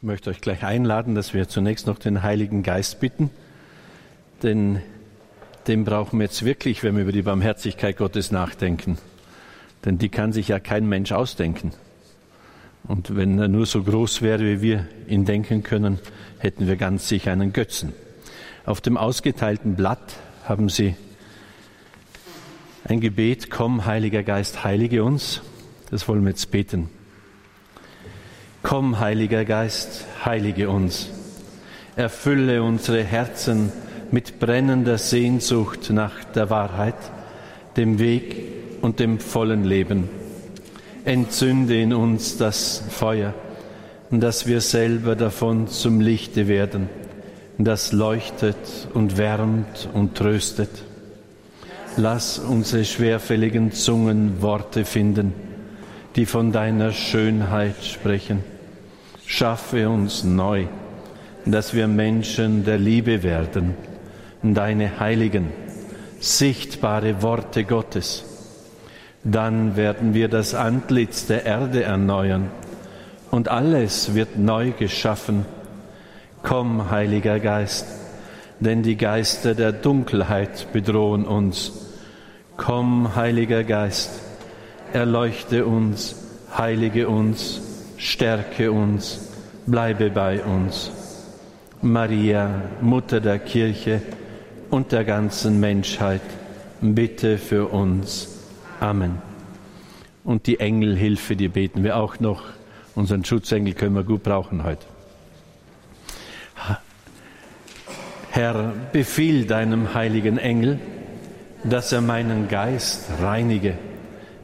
Ich möchte euch gleich einladen, dass wir zunächst noch den Heiligen Geist bitten, denn den brauchen wir jetzt wirklich, wenn wir über die Barmherzigkeit Gottes nachdenken. Denn die kann sich ja kein Mensch ausdenken. Und wenn er nur so groß wäre, wie wir ihn denken können, hätten wir ganz sicher einen Götzen. Auf dem ausgeteilten Blatt haben Sie ein Gebet, komm, Heiliger Geist, heilige uns. Das wollen wir jetzt beten. Komm, Heiliger Geist, heilige uns. Erfülle unsere Herzen mit brennender Sehnsucht nach der Wahrheit, dem Weg und dem vollen Leben. Entzünde in uns das Feuer, dass wir selber davon zum Lichte werden, das leuchtet und wärmt und tröstet. Lass unsere schwerfälligen Zungen Worte finden, die von deiner Schönheit sprechen Schaffe uns neu, dass wir Menschen der Liebe werden, deine heiligen, sichtbare Worte Gottes. Dann werden wir das Antlitz der Erde erneuern und alles wird neu geschaffen. Komm, Heiliger Geist, denn die Geister der Dunkelheit bedrohen uns. Komm, Heiliger Geist, erleuchte uns, heilige uns, stärke uns, bleibe bei uns. Maria, Mutter der Kirche und der ganzen Menschheit, bitte für uns. Amen. Und die Engelhilfe, die beten wir auch noch. Unseren Schutzengel können wir gut brauchen heute. Herr, befiehl deinem heiligen Engel, dass er meinen Geist reinige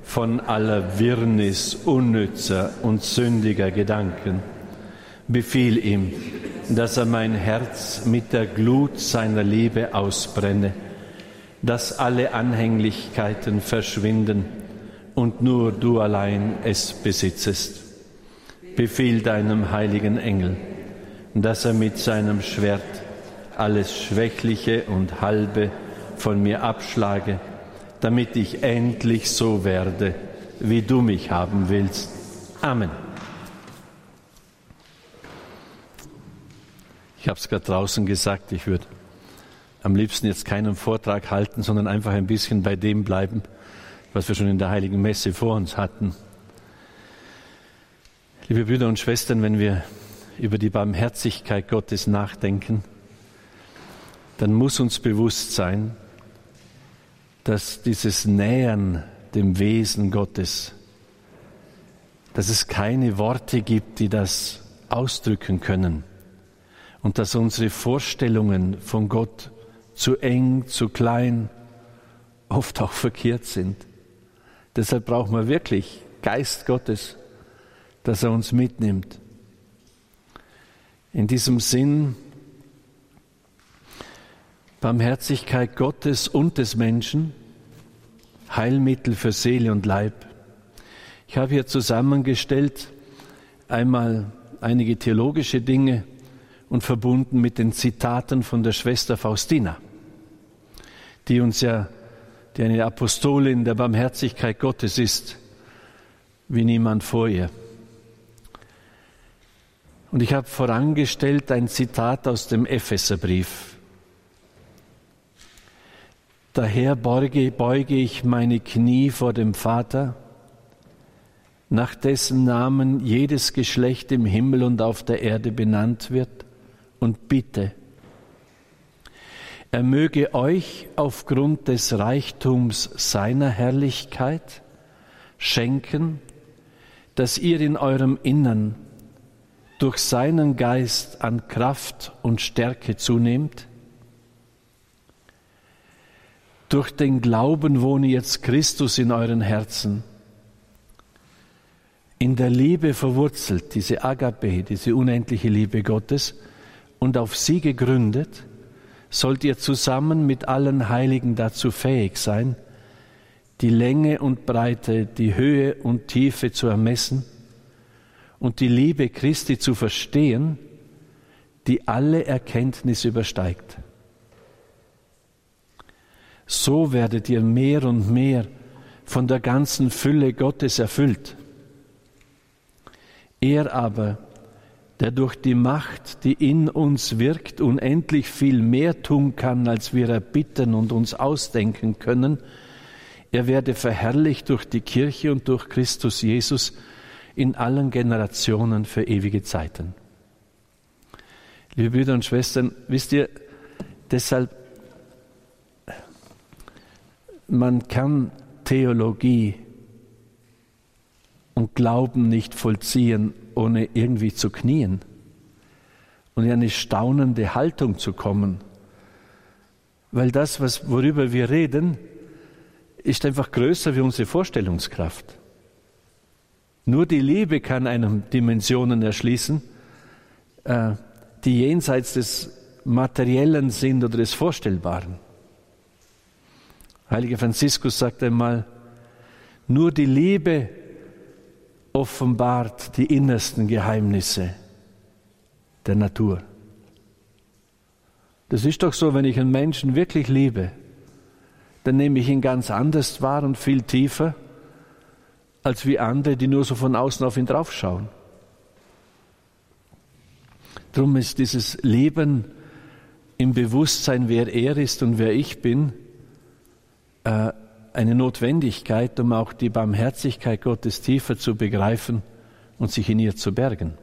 von aller Wirrnis unnützer und sündiger Gedanken. Befiehl ihm, dass er mein Herz mit der Glut seiner Liebe ausbrenne, dass alle Anhänglichkeiten verschwinden und nur du allein es besitzest. Befiehl deinem heiligen Engel, dass er mit seinem Schwert alles Schwächliche und Halbe von mir abschlage, damit ich endlich so werde, wie du mich haben willst. Amen. Ich habe es gerade draußen gesagt, ich würde am liebsten jetzt keinen Vortrag halten, sondern einfach ein bisschen bei dem bleiben, was wir schon in der heiligen Messe vor uns hatten. Liebe Brüder und Schwestern, wenn wir über die Barmherzigkeit Gottes nachdenken, dann muss uns bewusst sein, dass dieses Nähern dem Wesen Gottes, dass es keine Worte gibt, die das ausdrücken können und dass unsere Vorstellungen von Gott zu eng, zu klein, oft auch verkehrt sind. Deshalb brauchen wir wirklich Geist Gottes, dass er uns mitnimmt. In diesem Sinn Barmherzigkeit Gottes und des Menschen, Heilmittel für Seele und Leib. Ich habe hier zusammengestellt einmal einige theologische Dinge und verbunden mit den Zitaten von der Schwester Faustina, die uns ja, die eine Apostolin der Barmherzigkeit Gottes ist, wie niemand vor ihr. Und ich habe vorangestellt ein Zitat aus dem Epheserbrief, Daher beuge, beuge ich meine Knie vor dem Vater, nach dessen Namen jedes Geschlecht im Himmel und auf der Erde benannt wird, und bitte, er möge euch aufgrund des Reichtums seiner Herrlichkeit schenken, dass ihr in eurem Innern durch seinen Geist an Kraft und Stärke zunehmt, durch den Glauben wohne jetzt Christus in euren Herzen. In der Liebe verwurzelt, diese Agape, diese unendliche Liebe Gottes, und auf sie gegründet, sollt ihr zusammen mit allen Heiligen dazu fähig sein, die Länge und Breite, die Höhe und Tiefe zu ermessen und die Liebe Christi zu verstehen, die alle Erkenntnis übersteigt so werdet ihr mehr und mehr von der ganzen Fülle Gottes erfüllt. Er aber, der durch die Macht, die in uns wirkt, unendlich viel mehr tun kann, als wir erbitten und uns ausdenken können, er werde verherrlicht durch die Kirche und durch Christus Jesus in allen Generationen für ewige Zeiten. Liebe Brüder und Schwestern, wisst ihr, deshalb, man kann Theologie und Glauben nicht vollziehen, ohne irgendwie zu knien und in eine staunende Haltung zu kommen. Weil das, was, worüber wir reden, ist einfach größer wie unsere Vorstellungskraft. Nur die Liebe kann einem Dimensionen erschließen, äh, die jenseits des Materiellen sind oder des Vorstellbaren. Heiliger Franziskus sagt einmal, nur die Liebe offenbart die innersten Geheimnisse der Natur. Das ist doch so, wenn ich einen Menschen wirklich liebe, dann nehme ich ihn ganz anders wahr und viel tiefer, als wie andere, die nur so von außen auf ihn draufschauen. Darum ist dieses Leben im Bewusstsein, wer er ist und wer ich bin, äh, eine Notwendigkeit, um auch die Barmherzigkeit Gottes tiefer zu begreifen und sich in ihr zu bergen.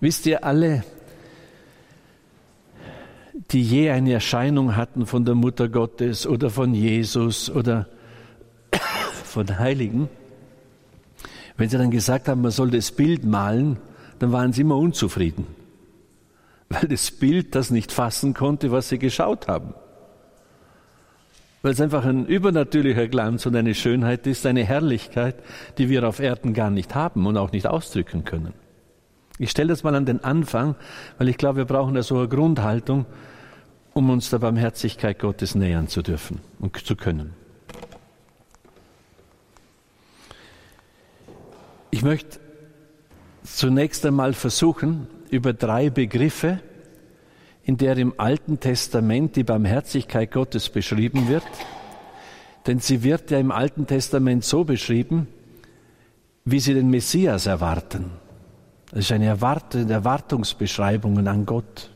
Wisst ihr alle, die je eine Erscheinung hatten von der Mutter Gottes oder von Jesus oder von Heiligen, wenn sie dann gesagt haben, man soll das Bild malen, dann waren sie immer unzufrieden, weil das Bild das nicht fassen konnte, was sie geschaut haben weil es einfach ein übernatürlicher Glanz und eine Schönheit ist, eine Herrlichkeit, die wir auf Erden gar nicht haben und auch nicht ausdrücken können. Ich stelle das mal an den Anfang, weil ich glaube, wir brauchen da so eine Grundhaltung, um uns der Barmherzigkeit Gottes nähern zu dürfen und zu können. Ich möchte zunächst einmal versuchen, über drei Begriffe, in der im Alten Testament die Barmherzigkeit Gottes beschrieben wird. Denn sie wird ja im Alten Testament so beschrieben, wie sie den Messias erwarten. Das ist eine Erwart Erwartungsbeschreibung an Gott.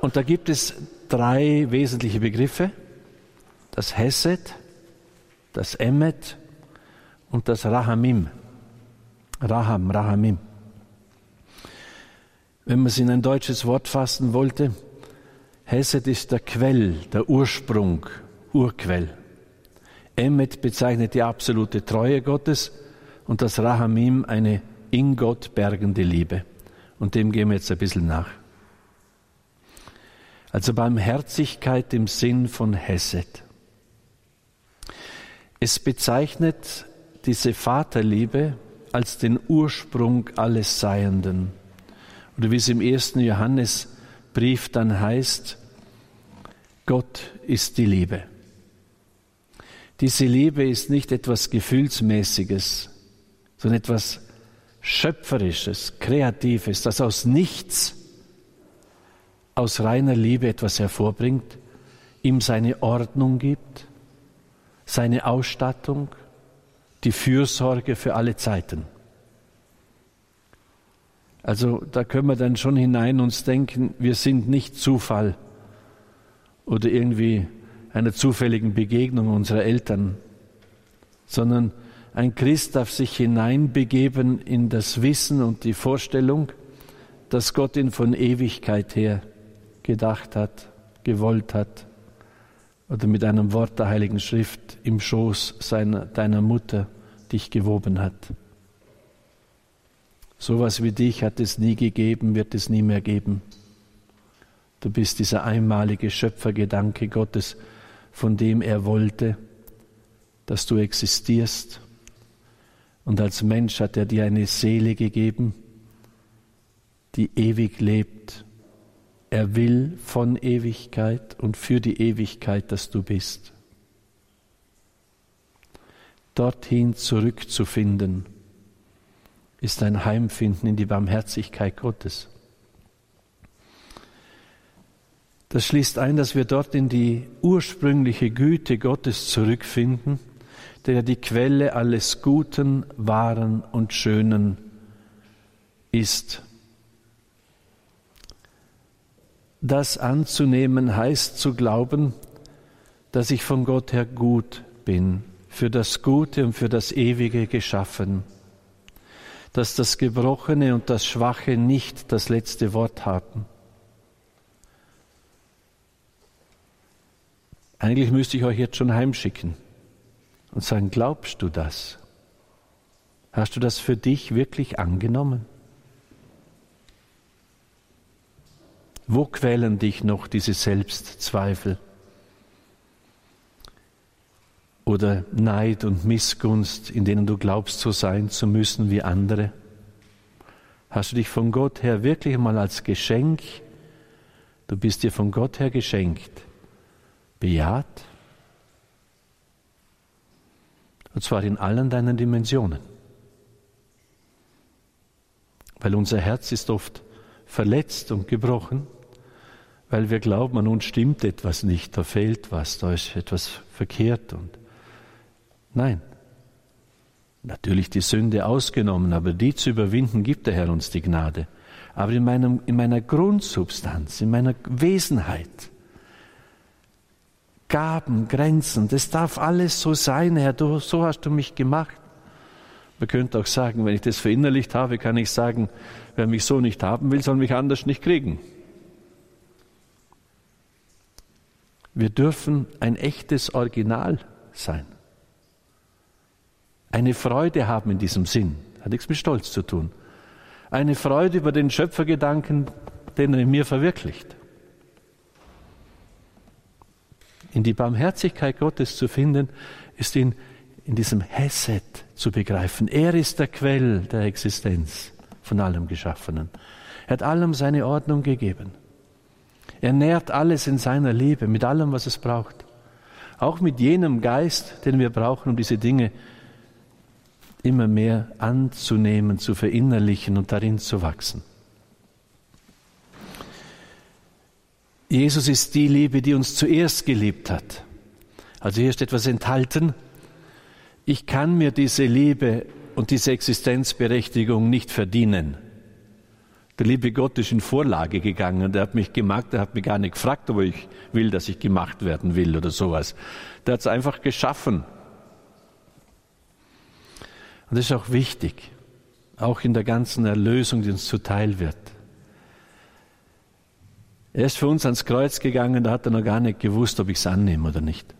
Und da gibt es drei wesentliche Begriffe. Das Hesed, das Emmet und das Rahamim. Raham, Rahamim. Wenn man es in ein deutsches Wort fassen wollte, Hesed ist der Quell, der Ursprung, Urquell. Emmet bezeichnet die absolute Treue Gottes und das Rahamim eine in Gott bergende Liebe. Und dem gehen wir jetzt ein bisschen nach. Also Barmherzigkeit im Sinn von Hesed. Es bezeichnet diese Vaterliebe als den Ursprung alles Seienden. Oder wie es im ersten Johannesbrief dann heißt, Gott ist die Liebe. Diese Liebe ist nicht etwas Gefühlsmäßiges, sondern etwas Schöpferisches, Kreatives, das aus nichts, aus reiner Liebe etwas hervorbringt, ihm seine Ordnung gibt, seine Ausstattung, die Fürsorge für alle Zeiten. Also da können wir dann schon hinein uns denken, wir sind nicht Zufall oder irgendwie einer zufälligen Begegnung unserer Eltern, sondern ein Christ darf sich hineinbegeben in das Wissen und die Vorstellung, dass Gott ihn von Ewigkeit her gedacht hat, gewollt hat oder mit einem Wort der Heiligen Schrift im Schoß seiner, deiner Mutter dich gewoben hat. Sowas wie dich hat es nie gegeben, wird es nie mehr geben. Du bist dieser einmalige Schöpfergedanke Gottes, von dem er wollte, dass du existierst. Und als Mensch hat er dir eine Seele gegeben, die ewig lebt. Er will von Ewigkeit und für die Ewigkeit, dass du bist. Dorthin zurückzufinden ist ein Heimfinden in die Barmherzigkeit Gottes. Das schließt ein, dass wir dort in die ursprüngliche Güte Gottes zurückfinden, der die Quelle alles Guten, Wahren und Schönen ist. Das anzunehmen heißt zu glauben, dass ich von Gott her gut bin, für das Gute und für das Ewige geschaffen, dass das Gebrochene und das Schwache nicht das letzte Wort haben. Eigentlich müsste ich euch jetzt schon heimschicken und sagen, glaubst du das? Hast du das für dich wirklich angenommen? Wo quälen dich noch diese Selbstzweifel? Oder Neid und Missgunst, in denen du glaubst, so sein zu müssen wie andere? Hast du dich von Gott her wirklich mal als Geschenk, du bist dir von Gott her geschenkt, bejaht? Und zwar in allen deinen Dimensionen. Weil unser Herz ist oft verletzt und gebrochen weil wir glauben, an uns stimmt etwas nicht, da fehlt was, da ist etwas verkehrt und nein. Natürlich die Sünde ausgenommen, aber die zu überwinden gibt der Herr uns die Gnade. Aber in, meinem, in meiner Grundsubstanz, in meiner Wesenheit, Gaben, Grenzen, das darf alles so sein, Herr, du, so hast du mich gemacht. Man könnte auch sagen, wenn ich das verinnerlicht habe, kann ich sagen, wer mich so nicht haben will, soll mich anders nicht kriegen. Wir dürfen ein echtes Original sein. Eine Freude haben in diesem Sinn. Hat nichts mit Stolz zu tun. Eine Freude über den Schöpfergedanken, den er in mir verwirklicht. In die Barmherzigkeit Gottes zu finden, ist in, in diesem Hesed zu begreifen. Er ist der Quell der Existenz von allem Geschaffenen. Er hat allem seine Ordnung gegeben. Er nährt alles in seiner Liebe, mit allem, was es braucht. Auch mit jenem Geist, den wir brauchen, um diese Dinge immer mehr anzunehmen, zu verinnerlichen und darin zu wachsen. Jesus ist die Liebe, die uns zuerst geliebt hat. Also hier ist etwas enthalten. Ich kann mir diese Liebe und diese Existenzberechtigung nicht verdienen. Der liebe Gott ist in Vorlage gegangen. Der hat mich gemacht, der hat mich gar nicht gefragt, ob ich will, dass ich gemacht werden will oder sowas. Der hat es einfach geschaffen. Und das ist auch wichtig, auch in der ganzen Erlösung, die uns zuteil wird. Er ist für uns ans Kreuz gegangen, da hat er noch gar nicht gewusst, ob ich es annehme oder nicht.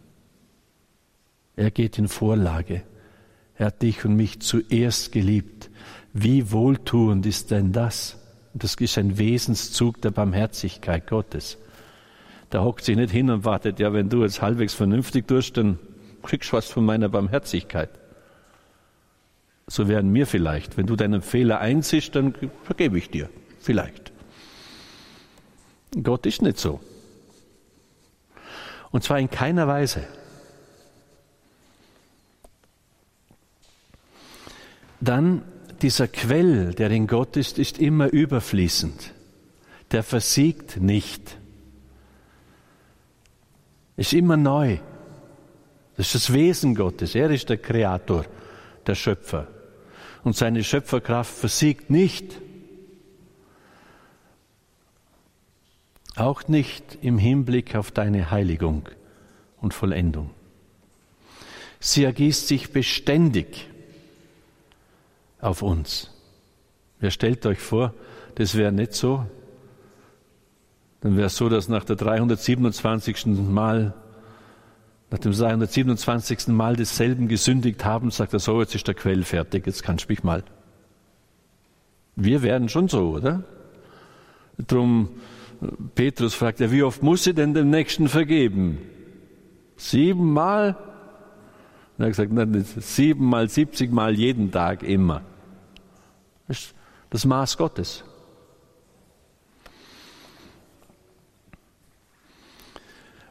Er geht in Vorlage. Er hat dich und mich zuerst geliebt. Wie wohltuend ist denn das? Das ist ein Wesenszug der Barmherzigkeit Gottes. Da hockt sich nicht hin und wartet, ja, wenn du jetzt halbwegs vernünftig tust, dann kriegst du was von meiner Barmherzigkeit. So werden mir vielleicht. Wenn du deinen Fehler einsiehst, dann vergebe ich dir. Vielleicht. Gott ist nicht so. Und zwar in keiner Weise. Dann dieser Quell, der in Gott ist, ist immer überfließend. Der versiegt nicht. Ist immer neu. Das ist das Wesen Gottes. Er ist der Kreator, der Schöpfer. Und seine Schöpferkraft versiegt nicht. Auch nicht im Hinblick auf deine Heiligung und Vollendung. Sie ergießt sich beständig auf uns. Wer stellt euch vor, das wäre nicht so? Dann wäre es so, dass nach der 327. Mal, nach dem 327. Mal desselben gesündigt haben, sagt er so, jetzt ist der Quell fertig, jetzt kannst du mich mal. Wir wären schon so, oder? Drum, Petrus fragt er, wie oft muss ich denn dem Nächsten vergeben? Siebenmal? Und er hat gesagt, nein, siebenmal, siebzigmal jeden Tag immer. Das ist das Maß Gottes.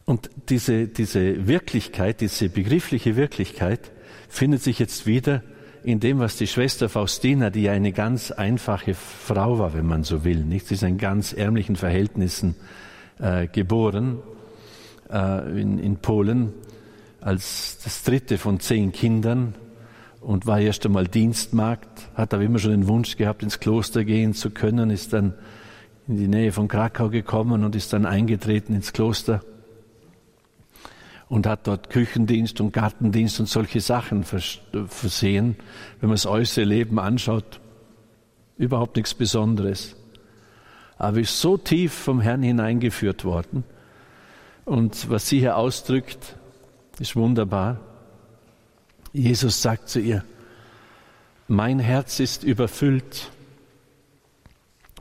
Und diese, diese Wirklichkeit, diese begriffliche Wirklichkeit findet sich jetzt wieder in dem, was die Schwester Faustina, die ja eine ganz einfache Frau war, wenn man so will, nicht? Sie ist in ganz ärmlichen Verhältnissen äh, geboren äh, in, in Polen als das dritte von zehn Kindern und war erst einmal Dienstmagd, hat aber immer schon den Wunsch gehabt, ins Kloster gehen zu können, ist dann in die Nähe von Krakau gekommen und ist dann eingetreten ins Kloster und hat dort Küchendienst und Gartendienst und solche Sachen versehen. Wenn man das äußere Leben anschaut, überhaupt nichts Besonderes. Aber ist so tief vom Herrn hineingeführt worden. Und was sie hier ausdrückt, ist wunderbar. Jesus sagt zu ihr, mein Herz ist überfüllt,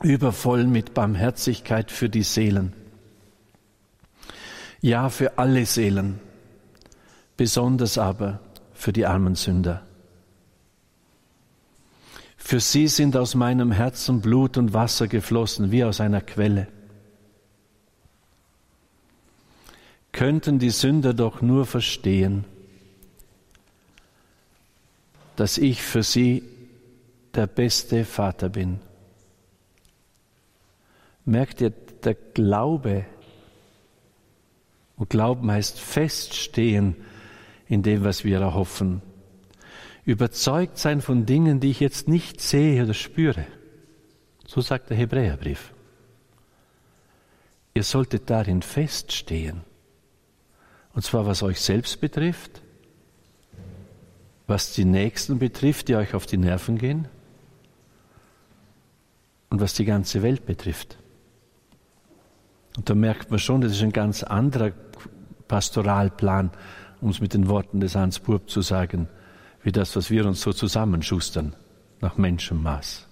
übervoll mit Barmherzigkeit für die Seelen ja für alle Seelen, besonders aber für die armen Sünder. Für sie sind aus meinem Herzen Blut und Wasser geflossen, wie aus einer Quelle. Könnten die Sünder doch nur verstehen, dass ich für sie der beste Vater bin. Merkt ihr, der Glaube und Glauben heißt feststehen in dem, was wir erhoffen. Überzeugt sein von Dingen, die ich jetzt nicht sehe oder spüre. So sagt der Hebräerbrief. Ihr solltet darin feststehen. Und zwar was euch selbst betrifft, was die Nächsten betrifft, die euch auf die Nerven gehen und was die ganze Welt betrifft. Und da merkt man schon, das ist ein ganz anderer Pastoralplan, um es mit den Worten des Hans Burb zu sagen, wie das, was wir uns so zusammenschustern nach Menschenmaß.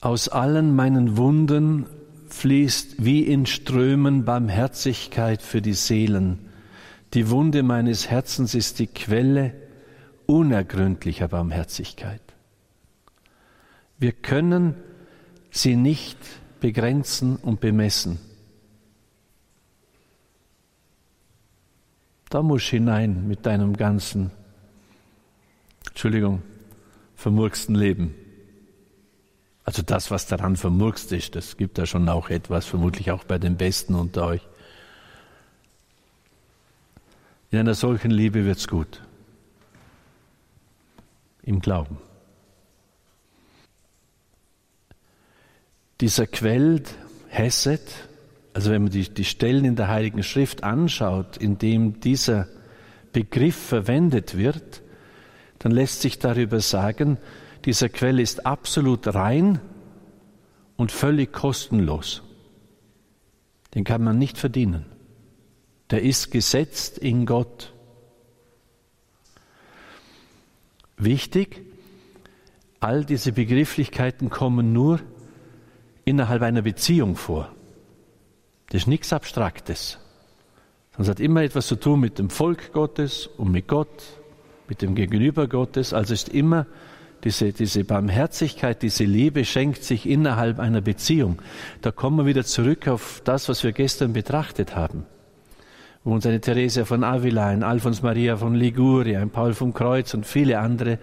Aus allen meinen Wunden fließt wie in Strömen Barmherzigkeit für die Seelen. Die Wunde meines Herzens ist die Quelle unergründlicher Barmherzigkeit. Wir können sie nicht begrenzen und bemessen. Da musst du hinein mit deinem ganzen, Entschuldigung, vermurksten Leben. Also das, was daran vermurkst ist, das gibt da schon auch etwas, vermutlich auch bei den Besten unter euch. In einer solchen Liebe wird's gut. Im Glauben. Dieser Quell Hesed, also wenn man die, die Stellen in der Heiligen Schrift anschaut, in dem dieser Begriff verwendet wird, dann lässt sich darüber sagen, dieser Quell ist absolut rein und völlig kostenlos. Den kann man nicht verdienen. Der ist gesetzt in Gott. Wichtig, all diese Begrifflichkeiten kommen nur innerhalb einer Beziehung vor. Das ist nichts Abstraktes. Es hat immer etwas zu tun mit dem Volk Gottes und mit Gott, mit dem Gegenüber Gottes. Also ist immer diese, diese Barmherzigkeit, diese Liebe schenkt sich innerhalb einer Beziehung. Da kommen wir wieder zurück auf das, was wir gestern betrachtet haben. Wo uns eine Theresia von Avila, ein Alfons Maria von Liguria, ein Paul vom Kreuz und viele andere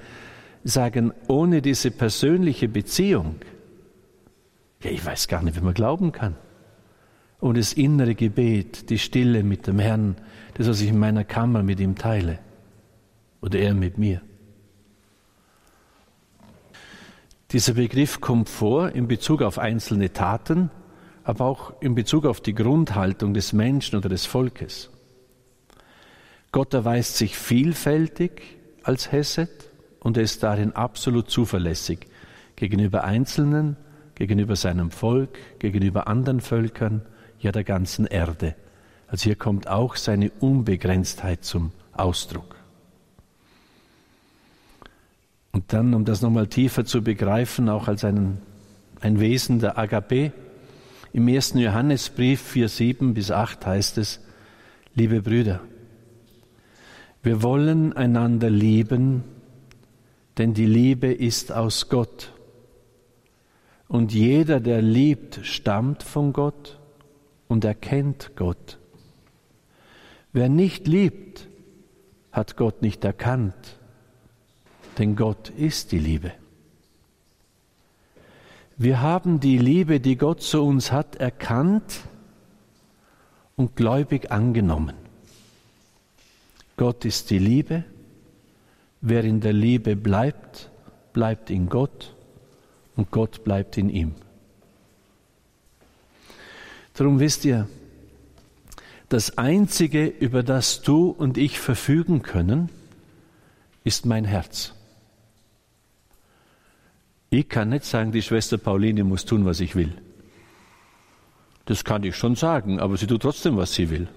sagen, ohne diese persönliche Beziehung ja, ich weiß gar nicht, wie man glauben kann. Und das innere Gebet, die Stille mit dem Herrn, das, was ich in meiner Kammer mit ihm teile. Oder er mit mir. Dieser Begriff kommt vor in Bezug auf einzelne Taten, aber auch in Bezug auf die Grundhaltung des Menschen oder des Volkes. Gott erweist sich vielfältig als Hesed und er ist darin absolut zuverlässig gegenüber Einzelnen, gegenüber seinem Volk, gegenüber anderen Völkern, ja der ganzen Erde. Also hier kommt auch seine Unbegrenztheit zum Ausdruck. Und dann, um das nochmal tiefer zu begreifen, auch als einen, ein Wesen der Agape, im ersten Johannesbrief 4, 7 bis 8 heißt es, liebe Brüder, wir wollen einander lieben, denn die Liebe ist aus Gott. Und jeder, der liebt, stammt von Gott und erkennt Gott. Wer nicht liebt, hat Gott nicht erkannt, denn Gott ist die Liebe. Wir haben die Liebe, die Gott zu uns hat, erkannt und gläubig angenommen. Gott ist die Liebe. Wer in der Liebe bleibt, bleibt in Gott und Gott bleibt in ihm. Darum wisst ihr, das Einzige, über das du und ich verfügen können, ist mein Herz. Ich kann nicht sagen, die Schwester Pauline muss tun, was ich will. Das kann ich schon sagen, aber sie tut trotzdem, was sie will.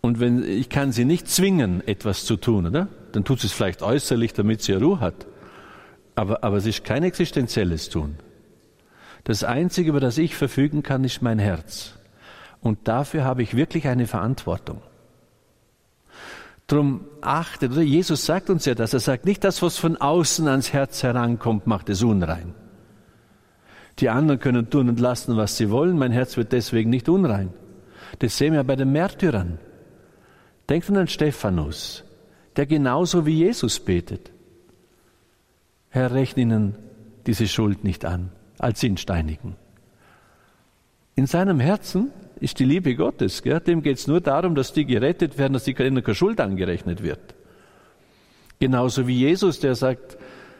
Und wenn ich kann sie nicht zwingen, etwas zu tun, oder? Dann tut sie es vielleicht äußerlich, damit sie Ruhe hat. Aber, aber es ist kein existenzielles Tun. Das Einzige, über das ich verfügen kann, ist mein Herz. Und dafür habe ich wirklich eine Verantwortung. Drum achtet, oder? Jesus sagt uns ja das. Er sagt nicht, das, was von außen ans Herz herankommt, macht es unrein. Die anderen können tun und lassen, was sie wollen. Mein Herz wird deswegen nicht unrein. Das sehen wir bei den Märtyrern. Denkt an Stephanus, der genauso wie Jesus betet. Herr, rechne ihnen diese Schuld nicht an, als Sinnsteinigen. In seinem Herzen ist die Liebe Gottes. Gell? Dem geht es nur darum, dass die gerettet werden, dass ihnen keine Schuld angerechnet wird. Genauso wie Jesus, der sagt,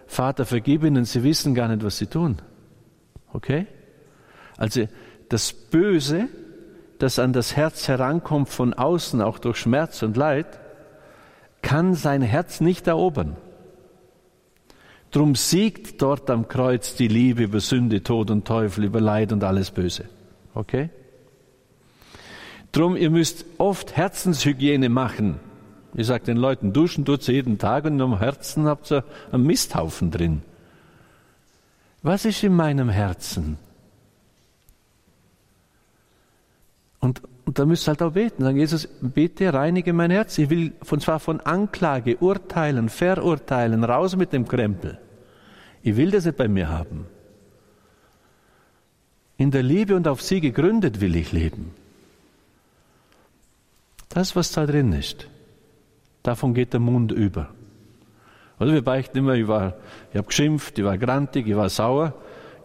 Vater, vergib ihnen, sie wissen gar nicht, was sie tun. Okay? Also das Böse, das an das Herz herankommt von außen, auch durch Schmerz und Leid, kann sein Herz nicht erobern. Drum siegt dort am Kreuz die Liebe über Sünde, Tod und Teufel, über Leid und alles Böse. Okay? Drum, ihr müsst oft Herzenshygiene machen. Ich sage den Leuten, duschen tut ihr jeden Tag und im Herzen habt ihr einen Misthaufen drin. Was ist in meinem Herzen? Und, und da müsst ihr halt auch beten. Sagen, Jesus, bitte reinige mein Herz. Ich will von zwar von Anklage, Urteilen, Verurteilen, raus mit dem Krempel. Ich will das nicht bei mir haben. In der Liebe und auf sie gegründet will ich leben. Das, was da drin ist, davon geht der Mund über. Oder wir beichten immer, ich, ich habe geschimpft, ich war grantig, ich war sauer.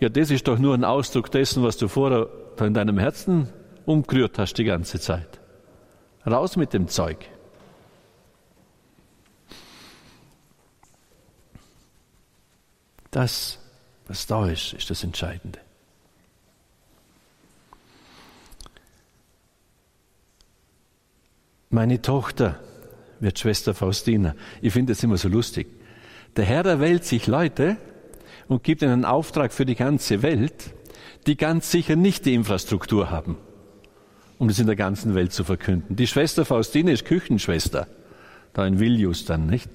Ja, das ist doch nur ein Ausdruck dessen, was du vorher in deinem Herzen umgerührt hast die ganze Zeit. Raus mit dem Zeug. Das, was da ist, ist das Entscheidende. Meine Tochter wird Schwester Faustina. Ich finde das immer so lustig. Der Herr erwählt sich Leute und gibt ihnen einen Auftrag für die ganze Welt, die ganz sicher nicht die Infrastruktur haben, um das in der ganzen Welt zu verkünden. Die Schwester Faustina ist Küchenschwester, da in Vilnius dann, nicht?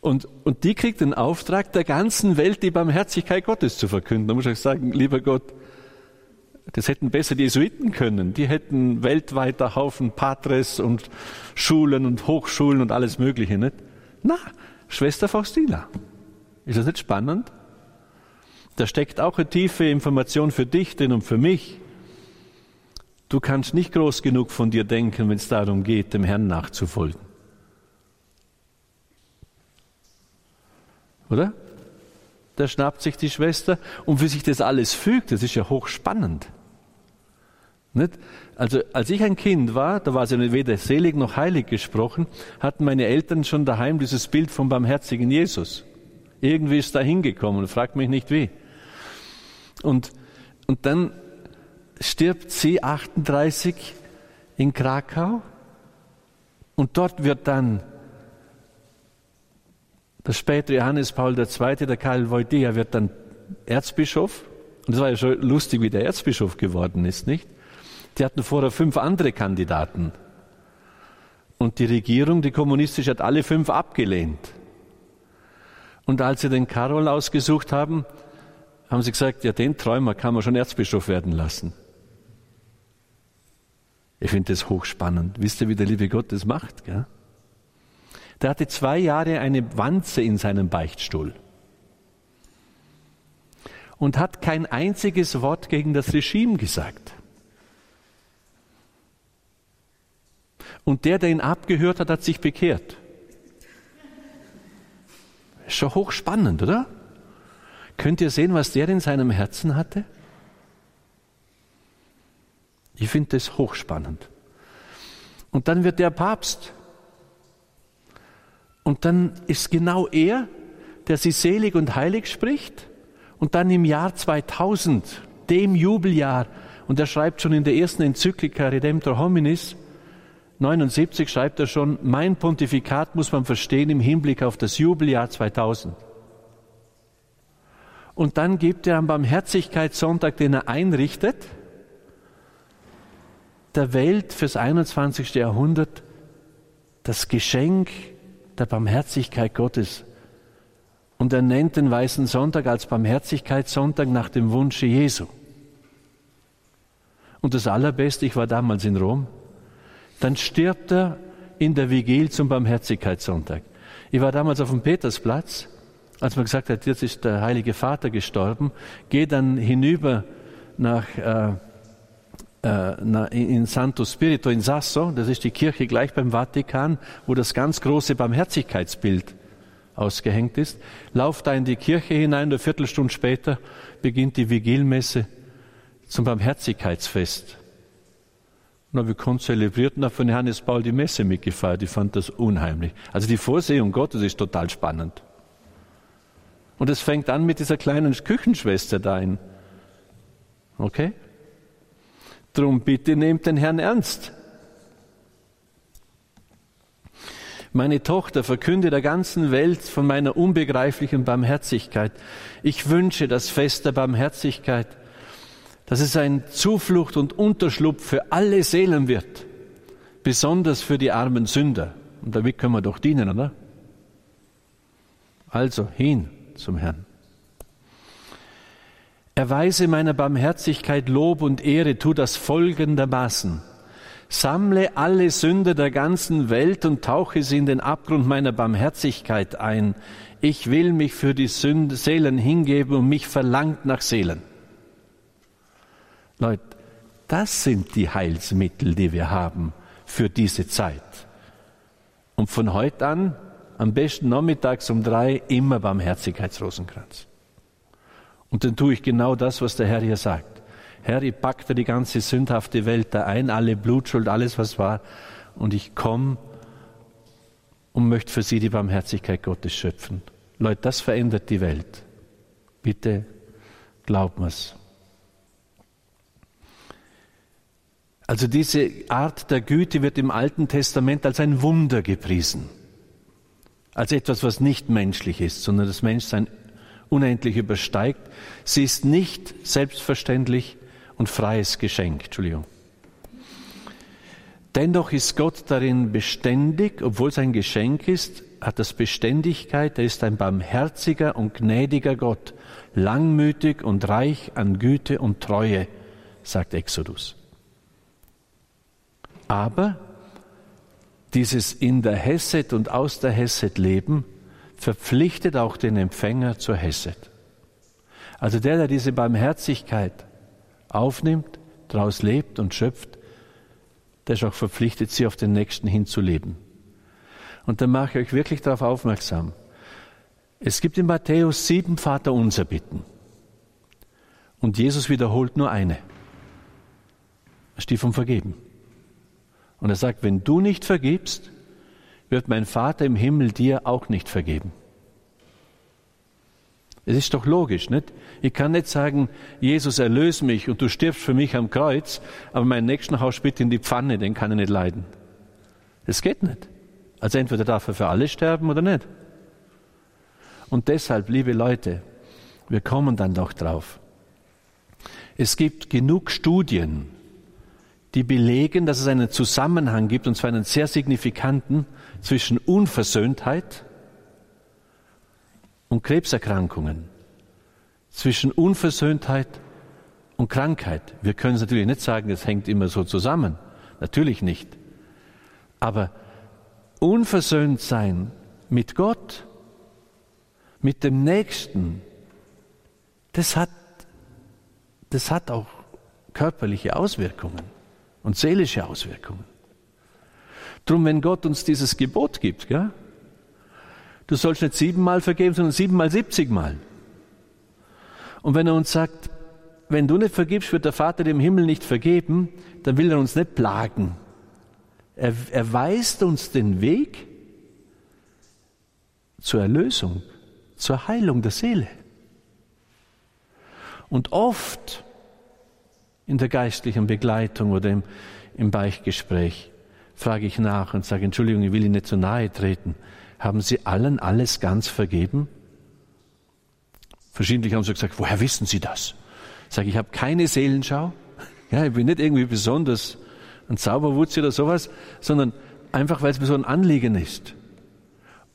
Und, und die kriegt den Auftrag, der ganzen Welt die Barmherzigkeit Gottes zu verkünden. Da muss ich sagen, lieber Gott, das hätten besser die Jesuiten können. Die hätten weltweiter Haufen Patres und Schulen und Hochschulen und alles Mögliche, nicht? Na, Schwester Faustina. Ist das nicht spannend? Da steckt auch eine tiefe Information für dich drin und für mich. Du kannst nicht groß genug von dir denken, wenn es darum geht, dem Herrn nachzufolgen. Oder? Da schnappt sich die Schwester und wie sich das alles fügt, das ist ja hochspannend. Nicht? Also als ich ein Kind war, da war sie weder selig noch heilig gesprochen, hatten meine Eltern schon daheim dieses Bild vom barmherzigen Jesus. Irgendwie ist da hingekommen, fragt mich nicht wie. Und, und dann stirbt sie 38 in Krakau und dort wird dann der spätere Johannes Paul II., der Karl Wojtyła, wird dann Erzbischof. Und es war ja schon lustig, wie der Erzbischof geworden ist, nicht? Die hatten vorher fünf andere Kandidaten. Und die Regierung, die kommunistische, hat alle fünf abgelehnt. Und als sie den Karol ausgesucht haben, haben sie gesagt, ja, den Träumer kann man schon Erzbischof werden lassen. Ich finde das hochspannend. Wisst ihr, wie der liebe Gott das macht? Gell? Der hatte zwei Jahre eine Wanze in seinem Beichtstuhl und hat kein einziges Wort gegen das Regime gesagt. Und der, der ihn abgehört hat, hat sich bekehrt. Ist schon hochspannend, oder? Könnt ihr sehen, was der in seinem Herzen hatte? Ich finde das hochspannend. Und dann wird er Papst. Und dann ist genau er, der sie selig und heilig spricht. Und dann im Jahr 2000, dem Jubeljahr, und er schreibt schon in der ersten Enzyklika Redemptor Hominis, 79 schreibt er schon, mein Pontifikat muss man verstehen im Hinblick auf das Jubeljahr 2000. Und dann gibt er am Barmherzigkeitssonntag, den er einrichtet, der Welt fürs 21. Jahrhundert das Geschenk der Barmherzigkeit Gottes. Und er nennt den Weißen Sonntag als Barmherzigkeitssonntag nach dem Wunsche Jesu. Und das Allerbeste, ich war damals in Rom, dann stirbt er in der Vigil zum Barmherzigkeitssonntag. Ich war damals auf dem Petersplatz, als man gesagt hat, jetzt ist der Heilige Vater gestorben, gehe dann hinüber nach, äh, in Santo Spirito in Sasso, das ist die Kirche gleich beim Vatikan, wo das ganz große Barmherzigkeitsbild ausgehängt ist, lauft da in die Kirche hinein, eine Viertelstunde später beginnt die Vigilmesse zum Barmherzigkeitsfest. Na, wir konzelebrierten von Johannes Paul die Messe mitgefeiert. Ich fand das unheimlich. Also die Vorsehung Gottes ist total spannend. Und es fängt an mit dieser kleinen Küchenschwester da in. Okay? Drum bitte nehmt den Herrn ernst. Meine Tochter verkünde der ganzen Welt von meiner unbegreiflichen Barmherzigkeit. Ich wünsche das Fest der Barmherzigkeit dass es ein Zuflucht und Unterschlupf für alle Seelen wird, besonders für die armen Sünder. Und damit können wir doch dienen, oder? Also hin zum Herrn. Erweise meiner Barmherzigkeit Lob und Ehre, tu das folgendermaßen. Sammle alle Sünder der ganzen Welt und tauche sie in den Abgrund meiner Barmherzigkeit ein. Ich will mich für die Sünd Seelen hingeben und mich verlangt nach Seelen. Leute, das sind die Heilsmittel, die wir haben für diese Zeit. Und von heute an, am besten nachmittags um drei, immer Barmherzigkeitsrosenkranz. Und dann tue ich genau das, was der Herr hier sagt. Herr, ich packte die ganze sündhafte Welt da ein, alle Blutschuld, alles was war, und ich komme und möchte für sie die Barmherzigkeit Gottes schöpfen. Leute, das verändert die Welt. Bitte glaubt mir's. Also diese Art der Güte wird im Alten Testament als ein Wunder gepriesen, als etwas, was nicht menschlich ist, sondern das Menschsein unendlich übersteigt. Sie ist nicht selbstverständlich und freies Geschenk. Entschuldigung. Dennoch ist Gott darin beständig, obwohl es ein Geschenk ist, hat das Beständigkeit, er ist ein barmherziger und gnädiger Gott, langmütig und reich an Güte und Treue, sagt Exodus. Aber dieses in der Hesset und aus der Hesset leben verpflichtet auch den Empfänger zur Hesset. Also der, der diese Barmherzigkeit aufnimmt, daraus lebt und schöpft, der ist auch verpflichtet, sie auf den Nächsten hinzuleben. Und da mache ich euch wirklich darauf aufmerksam. Es gibt in Matthäus sieben Vaterunser Bitten. Und Jesus wiederholt nur eine. Ist die vom Vergeben. Und er sagt, wenn du nicht vergibst, wird mein Vater im Himmel dir auch nicht vergeben. Es ist doch logisch, nicht? Ich kann nicht sagen, Jesus erlöse mich und du stirbst für mich am Kreuz, aber meinen nächsten haust bitte in die Pfanne, den kann ich nicht leiden. Das geht nicht. Also entweder darf er für alle sterben oder nicht. Und deshalb, liebe Leute, wir kommen dann doch drauf. Es gibt genug Studien, die belegen, dass es einen Zusammenhang gibt, und zwar einen sehr signifikanten, zwischen Unversöhntheit und Krebserkrankungen, zwischen Unversöhntheit und Krankheit. Wir können es natürlich nicht sagen, es hängt immer so zusammen. Natürlich nicht. Aber unversöhnt sein mit Gott, mit dem Nächsten, das hat, das hat auch körperliche Auswirkungen und seelische Auswirkungen. Drum, wenn Gott uns dieses Gebot gibt, gell? du sollst nicht siebenmal vergeben, sondern siebenmal siebzigmal. Und wenn er uns sagt, wenn du nicht vergibst, wird der Vater dem Himmel nicht vergeben, dann will er uns nicht plagen. Er, er weist uns den Weg zur Erlösung, zur Heilung der Seele. Und oft in der geistlichen Begleitung oder im, im Beichtgespräch frage ich nach und sage, Entschuldigung, ich will Ihnen nicht zu nahe treten. Haben Sie allen alles ganz vergeben? Verschiedentlich haben sie gesagt, woher wissen Sie das? Sage ich, habe keine Seelenschau. Ja, ich bin nicht irgendwie besonders ein Zauberwutzi oder sowas, sondern einfach, weil es mir so ein Anliegen ist.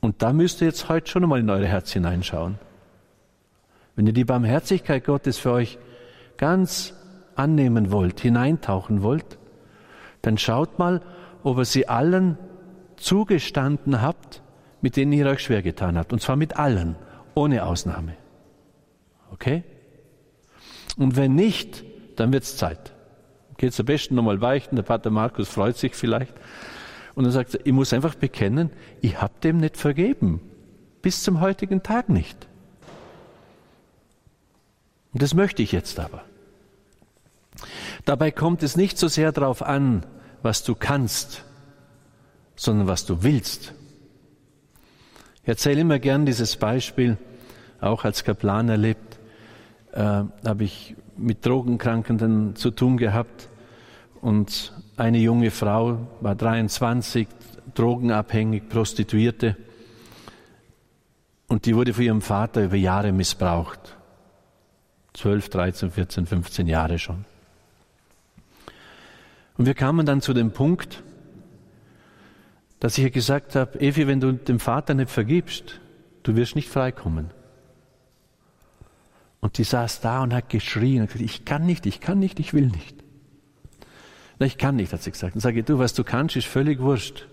Und da müsst ihr jetzt heute schon einmal in eure Herz hineinschauen. Wenn ihr die Barmherzigkeit Gottes für euch ganz annehmen wollt, hineintauchen wollt, dann schaut mal, ob ihr sie allen zugestanden habt, mit denen ihr euch schwer getan habt. Und zwar mit allen, ohne Ausnahme. Okay? Und wenn nicht, dann wird's Zeit. Geht's am besten nochmal weichen, der Pater Markus freut sich vielleicht. Und er sagt, ich muss einfach bekennen, ich habe dem nicht vergeben. Bis zum heutigen Tag nicht. Und das möchte ich jetzt aber. Dabei kommt es nicht so sehr darauf an, was du kannst, sondern was du willst. Ich erzähle immer gern dieses Beispiel, auch als Kaplan erlebt, äh, habe ich mit Drogenkrankenden zu tun gehabt und eine junge Frau war 23, drogenabhängig, Prostituierte und die wurde von ihrem Vater über Jahre missbraucht. 12, 13, 14, 15 Jahre schon. Und wir kamen dann zu dem Punkt, dass ich ihr gesagt habe, Evi, wenn du dem Vater nicht vergibst, du wirst nicht freikommen. Und die saß da und hat geschrien und gesagt, ich kann nicht, ich kann nicht, ich will nicht. Na, ich kann nicht, hat sie gesagt. Und sage, du, was du kannst, ist völlig wurscht.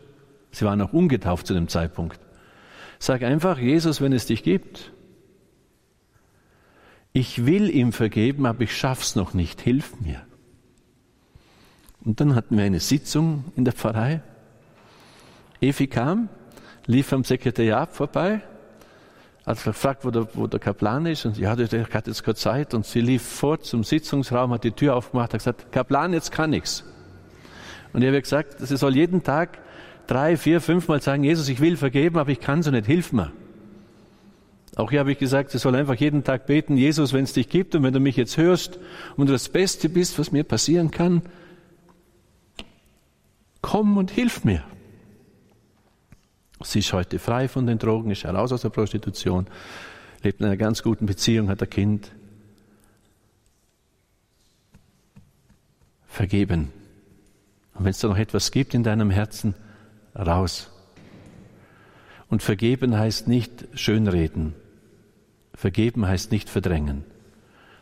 Sie war noch ungetauft zu dem Zeitpunkt. Sag einfach, Jesus, wenn es dich gibt. Ich will ihm vergeben, aber ich schaff's noch nicht. Hilf mir. Und dann hatten wir eine Sitzung in der Pfarrei. Efi kam, lief am Sekretariat vorbei, hat gefragt, wo der, wo der Kaplan ist, und ja, der hat jetzt keine Zeit, und sie lief vor zum Sitzungsraum, hat die Tür aufgemacht, hat gesagt, Kaplan, jetzt kann ich's. Und ich habe gesagt, sie soll jeden Tag drei, vier, fünfmal sagen, Jesus, ich will vergeben, aber ich kann so nicht, hilf mir. Auch hier habe ich gesagt, sie soll einfach jeden Tag beten, Jesus, wenn es dich gibt und wenn du mich jetzt hörst und du das Beste bist, was mir passieren kann, komm und hilf mir. Sie ist heute frei von den Drogen, ist heraus aus der Prostitution, lebt in einer ganz guten Beziehung, hat ein Kind. Vergeben. Und wenn es da noch etwas gibt in deinem Herzen, raus. Und vergeben heißt nicht schönreden. Vergeben heißt nicht verdrängen.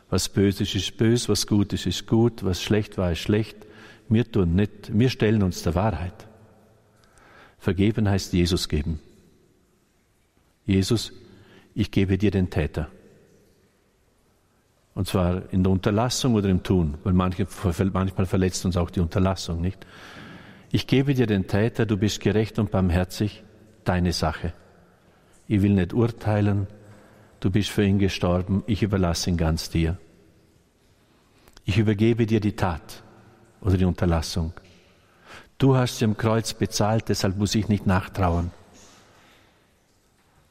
Was böse ist, ist böse, was gut ist, ist gut, was schlecht war, ist schlecht. Wir tun nicht, wir stellen uns der Wahrheit. Vergeben heißt Jesus geben. Jesus, ich gebe dir den Täter. Und zwar in der Unterlassung oder im Tun, weil manchmal verletzt uns auch die Unterlassung, nicht? Ich gebe dir den Täter, du bist gerecht und barmherzig, deine Sache. Ich will nicht urteilen, du bist für ihn gestorben, ich überlasse ihn ganz dir. Ich übergebe dir die Tat oder die Unterlassung. Du hast sie am Kreuz bezahlt, deshalb muss ich nicht nachtrauern.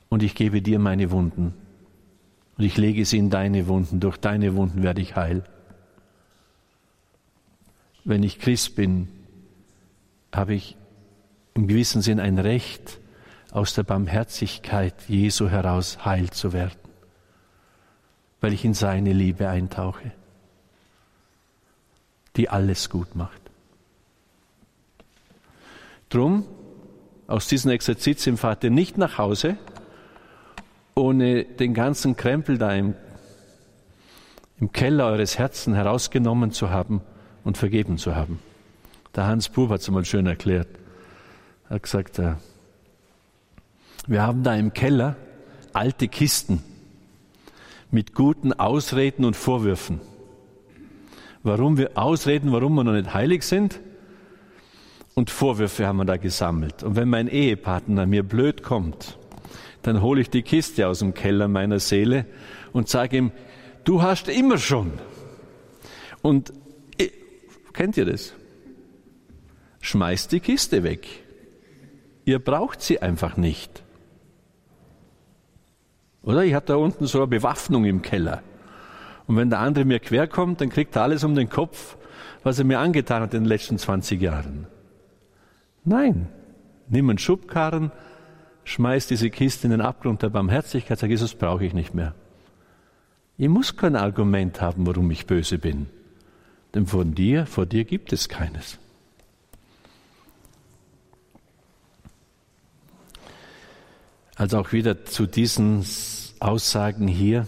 Und ich gebe dir meine Wunden. Und ich lege sie in deine Wunden. Durch deine Wunden werde ich heil. Wenn ich Christ bin, habe ich im gewissen Sinn ein Recht, aus der Barmherzigkeit Jesu heraus heil zu werden, weil ich in seine Liebe eintauche, die alles gut macht. Drum, aus diesem Exerzitien fahrt ihr nicht nach Hause, ohne den ganzen Krempel da im, im Keller eures Herzens herausgenommen zu haben und vergeben zu haben. Der Hans Bub hat es einmal schön erklärt. Er hat gesagt, äh, wir haben da im Keller alte Kisten mit guten Ausreden und Vorwürfen. Warum wir ausreden, warum wir noch nicht heilig sind? und Vorwürfe haben wir da gesammelt. Und wenn mein Ehepartner mir blöd kommt, dann hole ich die Kiste aus dem Keller meiner Seele und sage ihm, du hast immer schon. Und kennt ihr das? schmeißt die Kiste weg. Ihr braucht sie einfach nicht. Oder ich hatte da unten so eine Bewaffnung im Keller. Und wenn der andere mir querkommt, dann kriegt er alles um den Kopf, was er mir angetan hat in den letzten 20 Jahren. Nein, nimm einen Schubkarren, schmeiß diese Kiste in den Abgrund der Barmherzigkeit, sag Jesus, brauche ich nicht mehr. Ich muss kein Argument haben, warum ich böse bin. Denn von dir, vor dir gibt es keines. Also auch wieder zu diesen Aussagen hier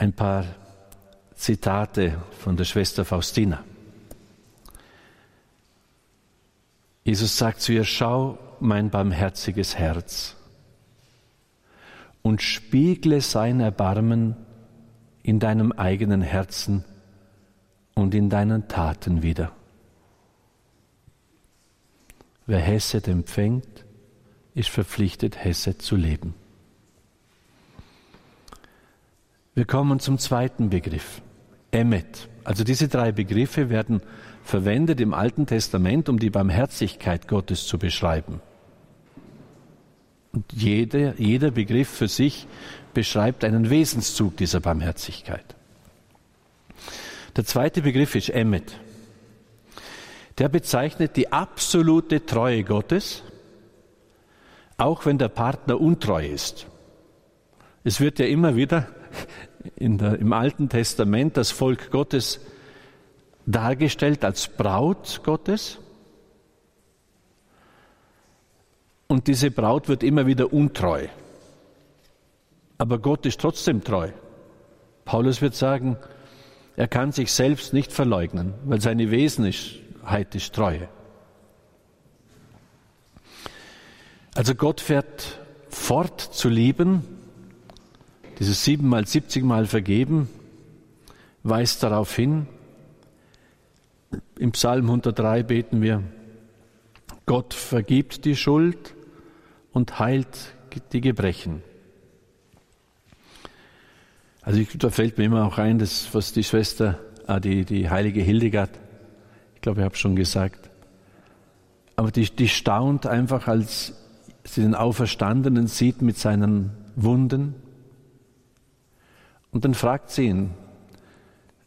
ein paar Zitate von der Schwester Faustina. Jesus sagt zu ihr, schau mein barmherziges Herz und spiegle sein Erbarmen in deinem eigenen Herzen und in deinen Taten wieder. Wer Hesed empfängt, ist verpflichtet, Hesed zu leben. Wir kommen zum zweiten Begriff, Emmet. Also diese drei Begriffe werden verwendet im Alten Testament, um die Barmherzigkeit Gottes zu beschreiben. Und jeder, jeder Begriff für sich beschreibt einen Wesenszug dieser Barmherzigkeit. Der zweite Begriff ist Emmet. Der bezeichnet die absolute Treue Gottes, auch wenn der Partner untreu ist. Es wird ja immer wieder der, im Alten Testament das Volk Gottes dargestellt als Braut Gottes. Und diese Braut wird immer wieder untreu. Aber Gott ist trotzdem treu. Paulus wird sagen, er kann sich selbst nicht verleugnen, weil seine Wesenheit ist Treue. Also Gott fährt fort zu lieben, dieses siebenmal, siebzigmal vergeben, weist darauf hin. Im Psalm 103 beten wir, Gott vergibt die Schuld und heilt die Gebrechen. Also ich, da fällt mir immer auch ein, das, was die Schwester, ah, die, die heilige Hildegard, ich glaube, ich habe schon gesagt, aber die, die staunt einfach, als sie den Auferstandenen sieht mit seinen Wunden. Und dann fragt sie ihn,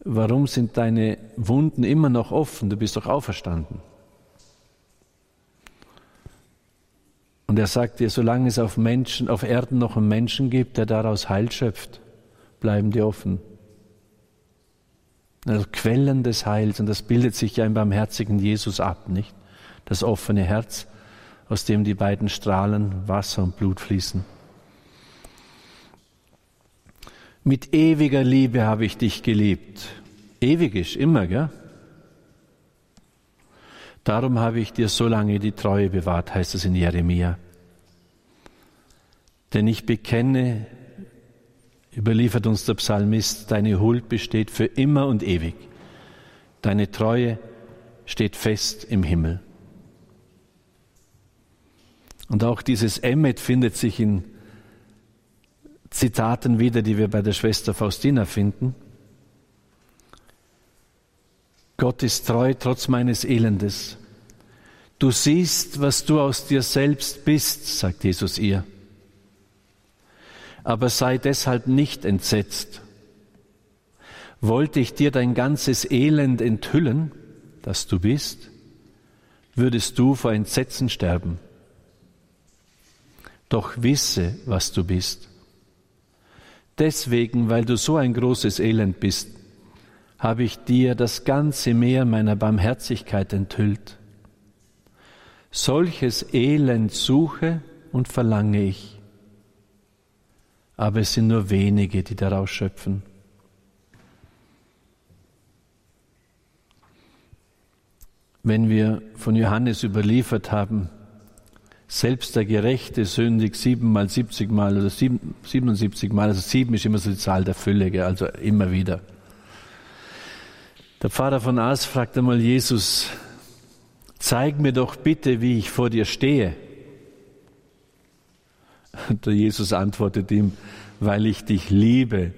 warum sind deine Wunden immer noch offen? Du bist doch auferstanden. Und er sagt ihr, solange es auf Menschen, auf Erden noch einen Menschen gibt, der daraus Heil schöpft, bleiben die offen. Also Quellen des Heils, und das bildet sich ja im barmherzigen Jesus ab, nicht? Das offene Herz, aus dem die beiden Strahlen Wasser und Blut fließen. Mit ewiger Liebe habe ich dich geliebt. Ewig ist immer, gell? Darum habe ich dir so lange die Treue bewahrt, heißt es in Jeremia. Denn ich bekenne, überliefert uns der Psalmist, deine Huld besteht für immer und ewig. Deine Treue steht fest im Himmel. Und auch dieses Emmet findet sich in Zitaten wieder, die wir bei der Schwester Faustina finden. Gott ist treu trotz meines Elendes. Du siehst, was du aus dir selbst bist, sagt Jesus ihr. Aber sei deshalb nicht entsetzt. Wollte ich dir dein ganzes Elend enthüllen, das du bist, würdest du vor Entsetzen sterben. Doch wisse, was du bist. Deswegen, weil du so ein großes Elend bist, habe ich dir das ganze Meer meiner Barmherzigkeit enthüllt. Solches Elend suche und verlange ich, aber es sind nur wenige, die daraus schöpfen. Wenn wir von Johannes überliefert haben, selbst der Gerechte sündigt siebenmal, siebzigmal oder siebenundsiebzigmal, also sieben ist immer so die Zahl der Fülle, also immer wieder. Der Pfarrer von Aas fragt einmal Jesus, zeig mir doch bitte, wie ich vor dir stehe. Und der Jesus antwortet ihm, weil ich dich liebe,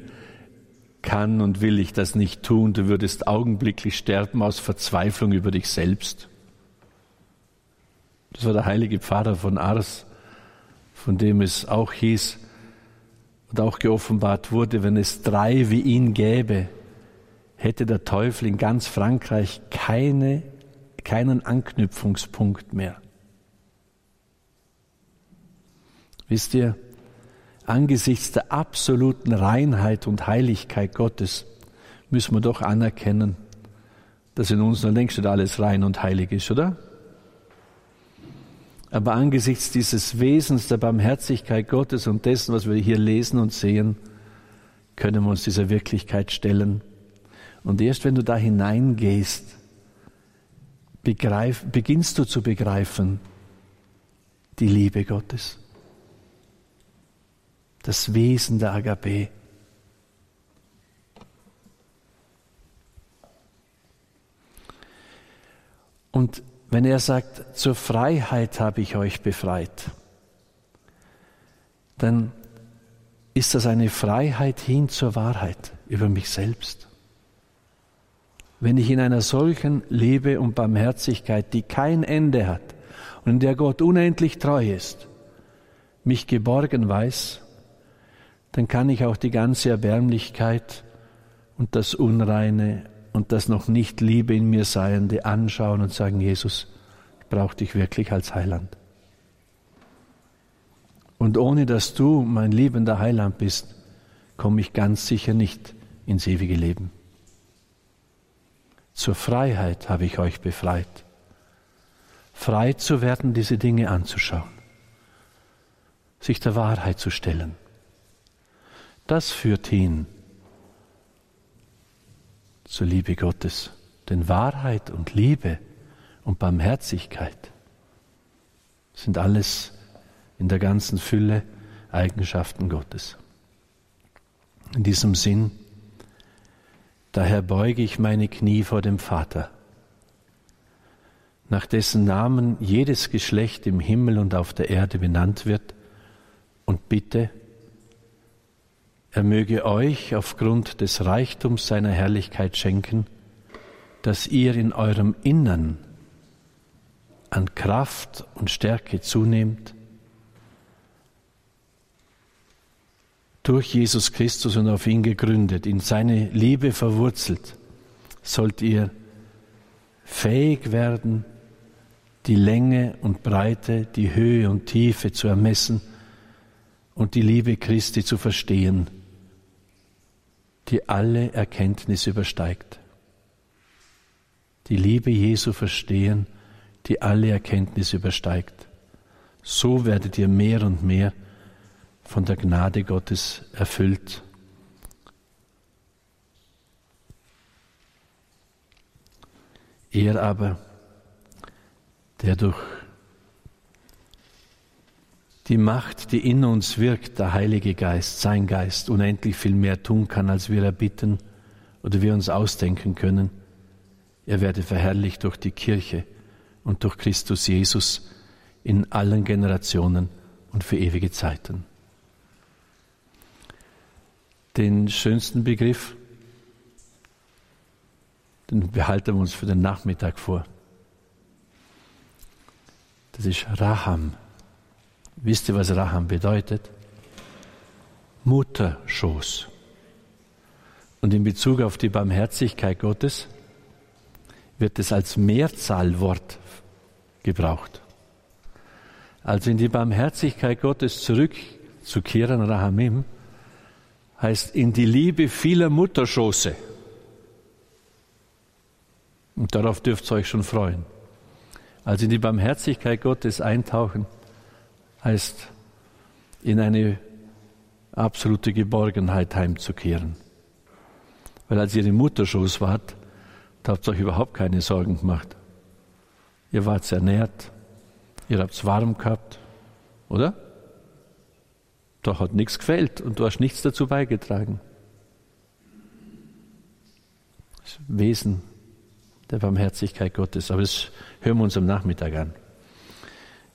kann und will ich das nicht tun. Du würdest augenblicklich sterben aus Verzweiflung über dich selbst. Das war der heilige Pfarrer von Ars, von dem es auch hieß und auch geoffenbart wurde, wenn es drei wie ihn gäbe, hätte der Teufel in ganz Frankreich keine, keinen Anknüpfungspunkt mehr. Wisst ihr, angesichts der absoluten Reinheit und Heiligkeit Gottes müssen wir doch anerkennen, dass in uns noch längst nicht alles rein und heilig ist, oder? Aber angesichts dieses Wesens der Barmherzigkeit Gottes und dessen, was wir hier lesen und sehen, können wir uns dieser Wirklichkeit stellen. Und erst wenn du da hineingehst, begreif, beginnst du zu begreifen die Liebe Gottes, das Wesen der Agape. Und wenn er sagt, zur Freiheit habe ich euch befreit, dann ist das eine Freiheit hin zur Wahrheit über mich selbst. Wenn ich in einer solchen Liebe und Barmherzigkeit, die kein Ende hat und in der Gott unendlich treu ist, mich geborgen weiß, dann kann ich auch die ganze Erbärmlichkeit und das Unreine und das noch nicht Liebe in mir Seiende anschauen und sagen, Jesus, ich brauche dich wirklich als Heiland. Und ohne dass du mein liebender Heiland bist, komme ich ganz sicher nicht ins ewige Leben. Zur Freiheit habe ich euch befreit. Frei zu werden, diese Dinge anzuschauen, sich der Wahrheit zu stellen. Das führt hin zur Liebe Gottes. Denn Wahrheit und Liebe und Barmherzigkeit sind alles in der ganzen Fülle Eigenschaften Gottes. In diesem Sinn, daher beuge ich meine Knie vor dem Vater, nach dessen Namen jedes Geschlecht im Himmel und auf der Erde benannt wird, und bitte, er möge euch aufgrund des Reichtums seiner Herrlichkeit schenken, dass ihr in eurem Innern an Kraft und Stärke zunehmt, durch Jesus Christus und auf ihn gegründet, in seine Liebe verwurzelt, sollt ihr fähig werden, die Länge und Breite, die Höhe und Tiefe zu ermessen und die Liebe Christi zu verstehen die alle Erkenntnis übersteigt. Die Liebe Jesu verstehen, die alle Erkenntnis übersteigt. So werdet ihr mehr und mehr von der Gnade Gottes erfüllt. Er aber, der durch die Macht, die in uns wirkt, der Heilige Geist, sein Geist, unendlich viel mehr tun kann, als wir erbitten oder wir uns ausdenken können. Er werde verherrlicht durch die Kirche und durch Christus Jesus in allen Generationen und für ewige Zeiten. Den schönsten Begriff, den behalten wir uns für den Nachmittag vor. Das ist Raham. Wisst ihr, was Raham bedeutet? Mutterschoß. Und in Bezug auf die Barmherzigkeit Gottes wird es als Mehrzahlwort gebraucht. Also in die Barmherzigkeit Gottes zurückzukehren, Rahamim, heißt in die Liebe vieler Mutterschoße. Und darauf dürft ihr euch schon freuen. Also in die Barmherzigkeit Gottes eintauchen, heißt, in eine absolute Geborgenheit heimzukehren. Weil als ihr im Mutterschoß wart, da habt ihr euch überhaupt keine Sorgen gemacht. Ihr wart ernährt, ihr habt es warm gehabt, oder? Da hat nichts gefällt und du hast nichts dazu beigetragen. Das Wesen der Barmherzigkeit Gottes. Aber das hören wir uns am Nachmittag an.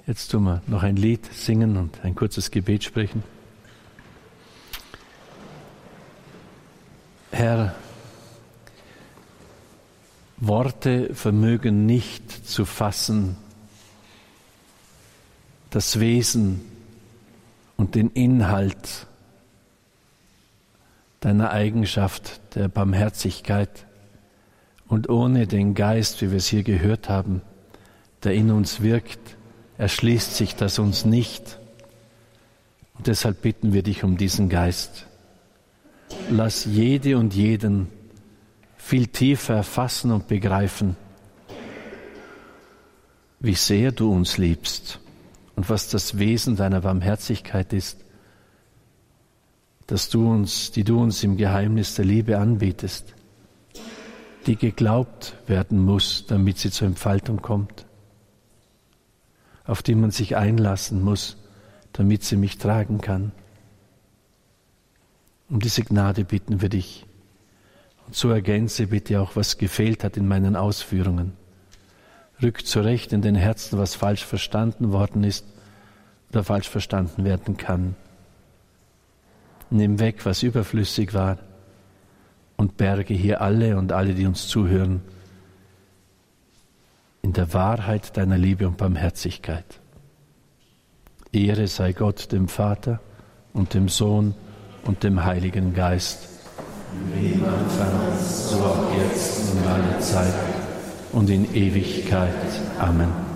Jetzt tun wir noch ein Lied singen und ein kurzes Gebet sprechen. Herr, Worte vermögen nicht zu fassen, das Wesen und den Inhalt deiner Eigenschaft der Barmherzigkeit und ohne den Geist, wie wir es hier gehört haben, der in uns wirkt, erschließt sich das uns nicht. Und deshalb bitten wir dich um diesen Geist. Lass jede und jeden viel tiefer erfassen und begreifen, wie sehr du uns liebst und was das Wesen deiner Barmherzigkeit ist, dass du uns, die du uns im Geheimnis der Liebe anbietest, die geglaubt werden muss, damit sie zur Entfaltung kommt, auf die man sich einlassen muss, damit sie mich tragen kann. Um diese Gnade bitten wir dich. Und so ergänze bitte auch, was gefehlt hat in meinen Ausführungen. Rück zurecht in den Herzen, was falsch verstanden worden ist oder falsch verstanden werden kann. Nimm weg, was überflüssig war und berge hier alle und alle, die uns zuhören, in der Wahrheit deiner Liebe und Barmherzigkeit. Ehre sei Gott dem Vater und dem Sohn und dem Heiligen Geist. Wie im Anfang, so auch jetzt und alle Zeit und in Ewigkeit. Amen.